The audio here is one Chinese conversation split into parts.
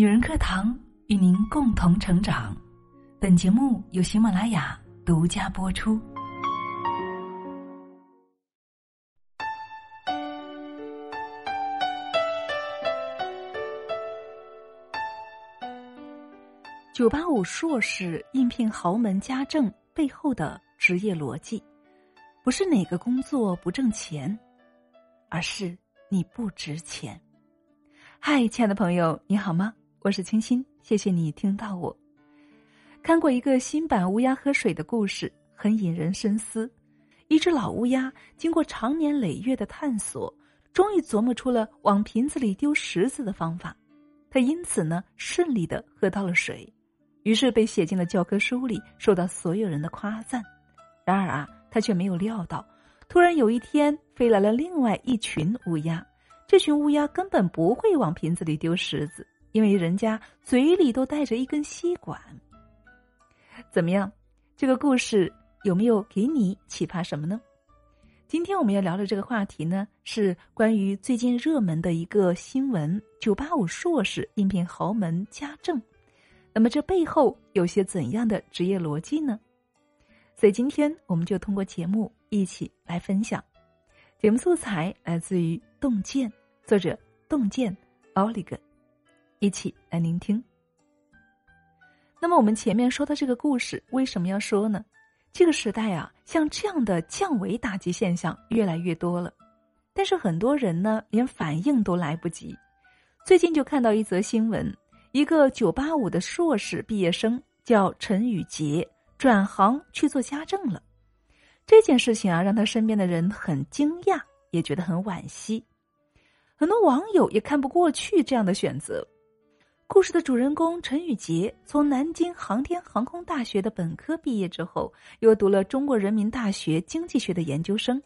女人课堂与您共同成长。本节目由喜马拉雅独家播出。九八五硕士应聘豪门家政背后的职业逻辑，不是哪个工作不挣钱，而是你不值钱。嗨，亲爱的朋友，你好吗？我是清新，谢谢你听到我。看过一个新版乌鸦喝水的故事，很引人深思。一只老乌鸦经过长年累月的探索，终于琢磨出了往瓶子里丢石子的方法。它因此呢，顺利的喝到了水。于是被写进了教科书里，受到所有人的夸赞。然而啊，他却没有料到，突然有一天飞来了另外一群乌鸦。这群乌鸦根本不会往瓶子里丢石子，因为人家嘴里都带着一根吸管。怎么样，这个故事有没有给你启发什么呢？今天我们要聊的这个话题呢，是关于最近热门的一个新闻：九八五硕士应聘豪门家政。那么这背后有些怎样的职业逻辑呢？所以今天我们就通过节目一起来分享。节目素材来自于洞见，作者洞见奥利根，一起来聆听。那么我们前面说的这个故事为什么要说呢？这个时代啊，像这样的降维打击现象越来越多了，但是很多人呢连反应都来不及。最近就看到一则新闻。一个九八五的硕士毕业生叫陈宇杰，转行去做家政了。这件事情啊，让他身边的人很惊讶，也觉得很惋惜。很多网友也看不过去这样的选择。故事的主人公陈宇杰从南京航天航空大学的本科毕业之后，又读了中国人民大学经济学的研究生，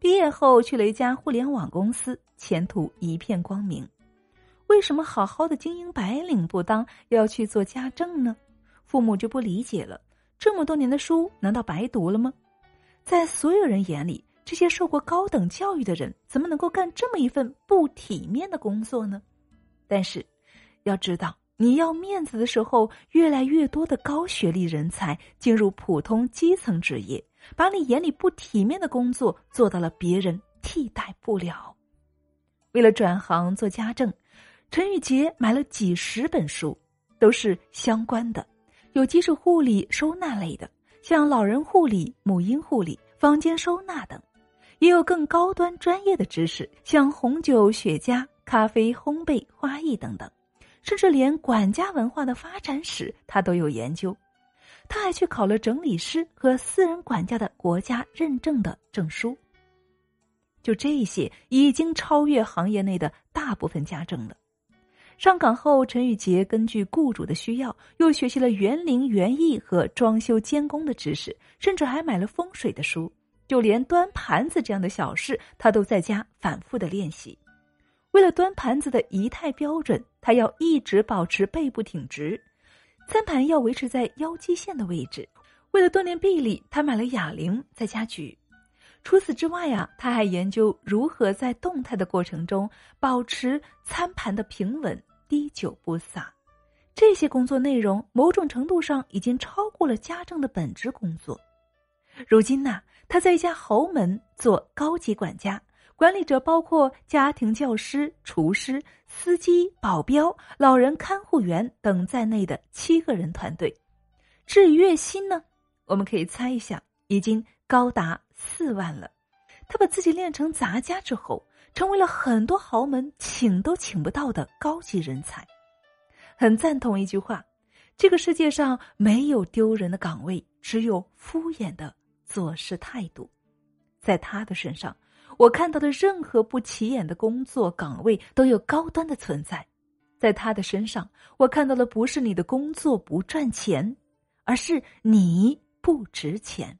毕业后去了一家互联网公司，前途一片光明。为什么好好的精英白领不当，要去做家政呢？父母就不理解了。这么多年的书，难道白读了吗？在所有人眼里，这些受过高等教育的人，怎么能够干这么一份不体面的工作呢？但是，要知道，你要面子的时候，越来越多的高学历人才进入普通基层职业，把你眼里不体面的工作做到了别人替代不了。为了转行做家政。陈宇杰买了几十本书，都是相关的，有基础护理、收纳类的，像老人护理、母婴护理、房间收纳等；也有更高端专业的知识，像红酒、雪茄、咖啡烘焙、花艺等等，甚至连管家文化的发展史他都有研究。他还去考了整理师和私人管家的国家认证的证书。就这些，已经超越行业内的大部分家政了。上岗后，陈宇杰根据雇主的需要，又学习了园林园艺和装修监工的知识，甚至还买了风水的书。就连端盘子这样的小事，他都在家反复的练习。为了端盘子的仪态标准，他要一直保持背部挺直，餐盘要维持在腰肌线的位置。为了锻炼臂力，他买了哑铃在家举。除此之外啊，他还研究如何在动态的过程中保持餐盘的平稳。滴酒不洒，这些工作内容某种程度上已经超过了家政的本职工作。如今呢，他在一家豪门做高级管家，管理者包括家庭教师、厨师、司机、保镖、老人看护员等在内的七个人团队。至于月薪呢，我们可以猜一下，已经高达四万了。他把自己练成杂家之后。成为了很多豪门请都请不到的高级人才，很赞同一句话：这个世界上没有丢人的岗位，只有敷衍的做事态度。在他的身上，我看到的任何不起眼的工作岗位都有高端的存在；在他的身上，我看到的不是你的工作不赚钱，而是你不值钱。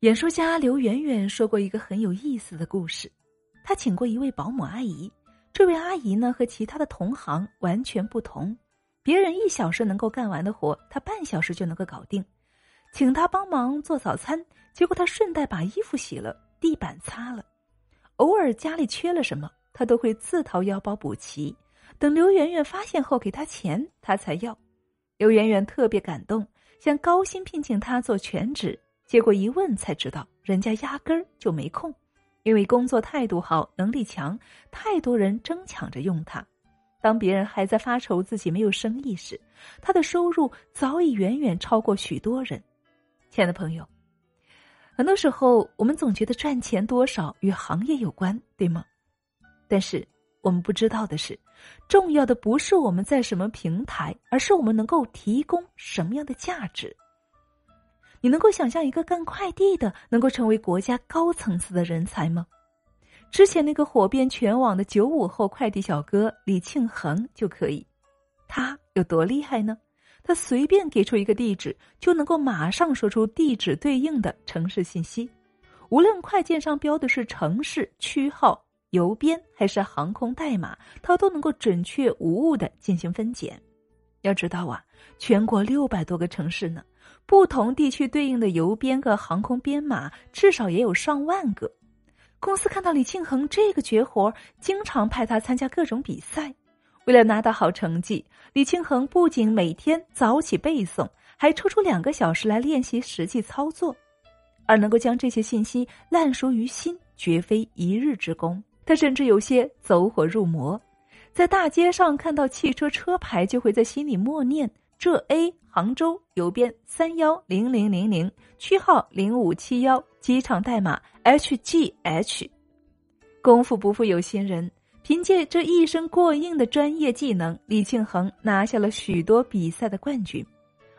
演说家刘媛媛说过一个很有意思的故事。他请过一位保姆阿姨，这位阿姨呢和其他的同行完全不同，别人一小时能够干完的活，她半小时就能够搞定。请她帮忙做早餐，结果她顺带把衣服洗了，地板擦了。偶尔家里缺了什么，他都会自掏腰包补齐，等刘媛媛发现后给他钱，他才要。刘媛媛特别感动，想高薪聘请他做全职，结果一问才知道，人家压根儿就没空，因为工作态度好、能力强，太多人争抢着用他。当别人还在发愁自己没有生意时，他的收入早已远远超过许多人。亲爱的朋友，很多时候我们总觉得赚钱多少与行业有关，对吗？但是我们不知道的是，重要的不是我们在什么平台，而是我们能够提供什么样的价值。你能够想象一个干快递的能够成为国家高层次的人才吗？之前那个火遍全网的九五后快递小哥李庆恒就可以，他有多厉害呢？他随便给出一个地址，就能够马上说出地址对应的城市信息，无论快件上标的是城市区号。邮编还是航空代码，它都能够准确无误的进行分拣。要知道啊，全国六百多个城市呢，不同地区对应的邮编和航空编码至少也有上万个。公司看到李庆恒这个绝活，经常派他参加各种比赛。为了拿到好成绩，李庆恒不仅每天早起背诵，还抽出两个小时来练习实际操作。而能够将这些信息烂熟于心，绝非一日之功。他甚至有些走火入魔，在大街上看到汽车车牌，就会在心里默念：“浙 A 杭州邮编三幺零零零零，区号零五七幺，机场代码 HGH。”功夫不负有心人，凭借这一身过硬的专业技能，李庆恒拿下了许多比赛的冠军，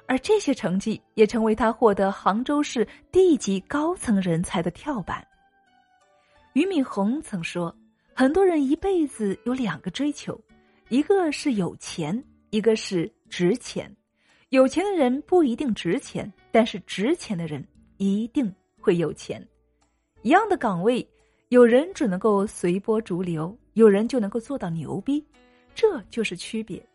而这些成绩也成为他获得杭州市地级高层人才的跳板。俞敏洪曾说：“很多人一辈子有两个追求，一个是有钱，一个是值钱。有钱的人不一定值钱，但是值钱的人一定会有钱。一样的岗位，有人只能够随波逐流，有人就能够做到牛逼，这就是区别。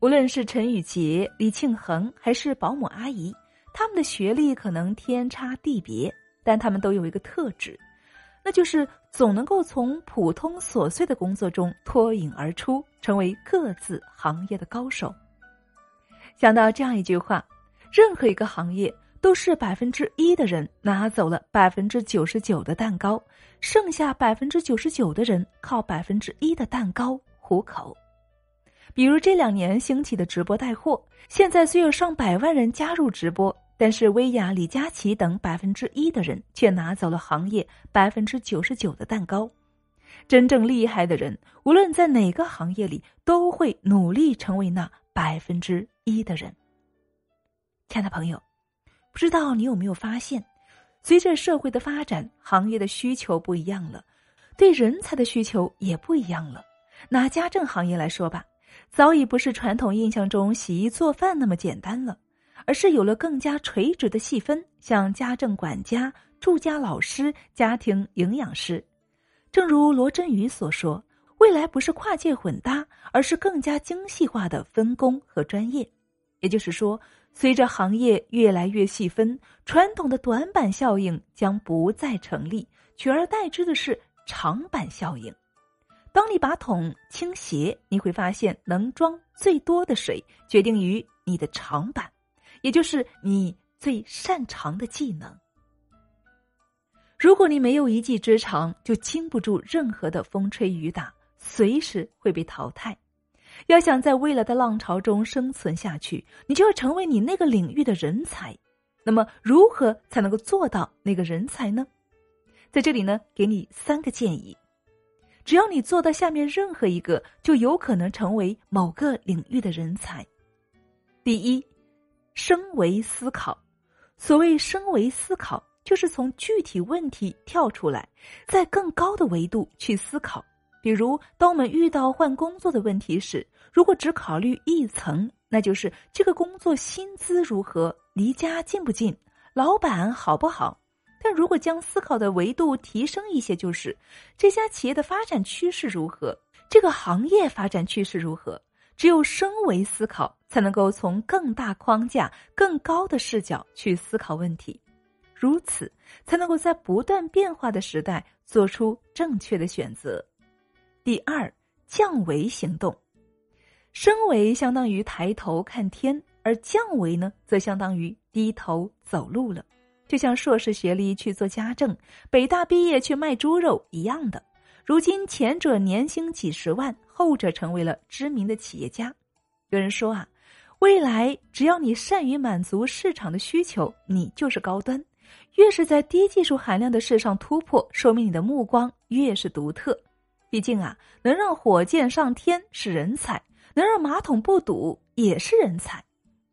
无论是陈宇杰、李庆恒，还是保姆阿姨，他们的学历可能天差地别，但他们都有一个特质。”那就是总能够从普通琐碎的工作中脱颖而出，成为各自行业的高手。想到这样一句话：任何一个行业都是百分之一的人拿走了百分之九十九的蛋糕，剩下百分之九十九的人靠百分之一的蛋糕糊口。比如这两年兴起的直播带货，现在虽有上百万人加入直播。但是，薇娅、李佳琦等百分之一的人却拿走了行业百分之九十九的蛋糕。真正厉害的人，无论在哪个行业里，都会努力成为那百分之一的人。亲爱的朋友，不知道你有没有发现，随着社会的发展，行业的需求不一样了，对人才的需求也不一样了。拿家政行业来说吧，早已不是传统印象中洗衣做饭那么简单了。而是有了更加垂直的细分，像家政管家、住家老师、家庭营养师。正如罗振宇所说，未来不是跨界混搭，而是更加精细化的分工和专业。也就是说，随着行业越来越细分，传统的短板效应将不再成立，取而代之的是长板效应。当你把桶倾斜，你会发现能装最多的水，决定于你的长板。也就是你最擅长的技能。如果你没有一技之长，就经不住任何的风吹雨打，随时会被淘汰。要想在未来的浪潮中生存下去，你就要成为你那个领域的人才。那么，如何才能够做到那个人才呢？在这里呢，给你三个建议。只要你做到下面任何一个，就有可能成为某个领域的人才。第一。升维思考，所谓升维思考，就是从具体问题跳出来，在更高的维度去思考。比如，当我们遇到换工作的问题时，如果只考虑一层，那就是这个工作薪资如何，离家近不近，老板好不好；但如果将思考的维度提升一些，就是这家企业的发展趋势如何，这个行业发展趋势如何。只有升维思考，才能够从更大框架、更高的视角去思考问题，如此才能够在不断变化的时代做出正确的选择。第二，降维行动。升维相当于抬头看天，而降维呢，则相当于低头走路了。就像硕士学历去做家政，北大毕业去卖猪肉一样的。如今前者年薪几十万，后者成为了知名的企业家。有人说啊，未来只要你善于满足市场的需求，你就是高端。越是在低技术含量的事上突破，说明你的目光越是独特。毕竟啊，能让火箭上天是人才，能让马桶不堵也是人才。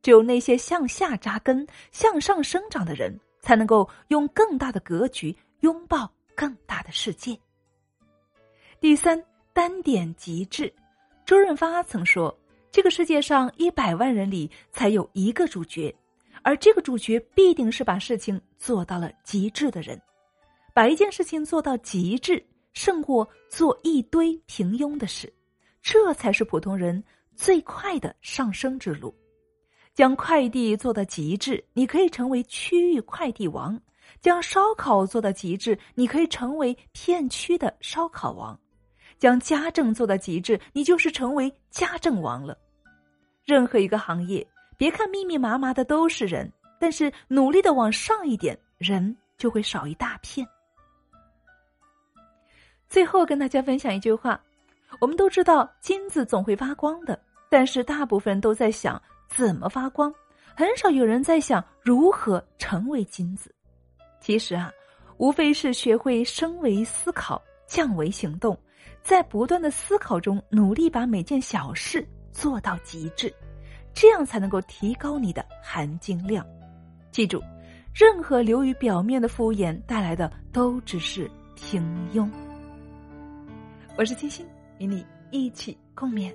只有那些向下扎根、向上生长的人。才能够用更大的格局拥抱更大的世界。第三，单点极致。周润发曾说：“这个世界上一百万人里才有一个主角，而这个主角必定是把事情做到了极致的人。把一件事情做到极致，胜过做一堆平庸的事，这才是普通人最快的上升之路。”将快递做到极致，你可以成为区域快递王；将烧烤做到极致，你可以成为片区的烧烤王；将家政做到极致，你就是成为家政王了。任何一个行业，别看密密麻麻的都是人，但是努力的往上一点，人就会少一大片。最后跟大家分享一句话：我们都知道金子总会发光的，但是大部分都在想。怎么发光？很少有人在想如何成为金子。其实啊，无非是学会升维思考、降维行动，在不断的思考中努力把每件小事做到极致，这样才能够提高你的含金量。记住，任何流于表面的敷衍带来的都只是平庸。我是金星，与你一起共勉。